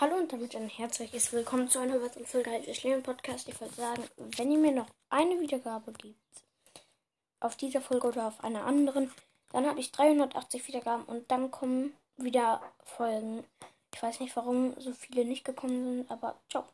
Hallo und damit ein herzliches Willkommen zu einer weiteren Folge des Leben Podcast. Ich würde sagen, wenn ihr mir noch eine Wiedergabe gibt, auf dieser Folge oder auf einer anderen, dann habe ich 380 Wiedergaben und dann kommen wieder Folgen. Ich weiß nicht, warum so viele nicht gekommen sind, aber ciao.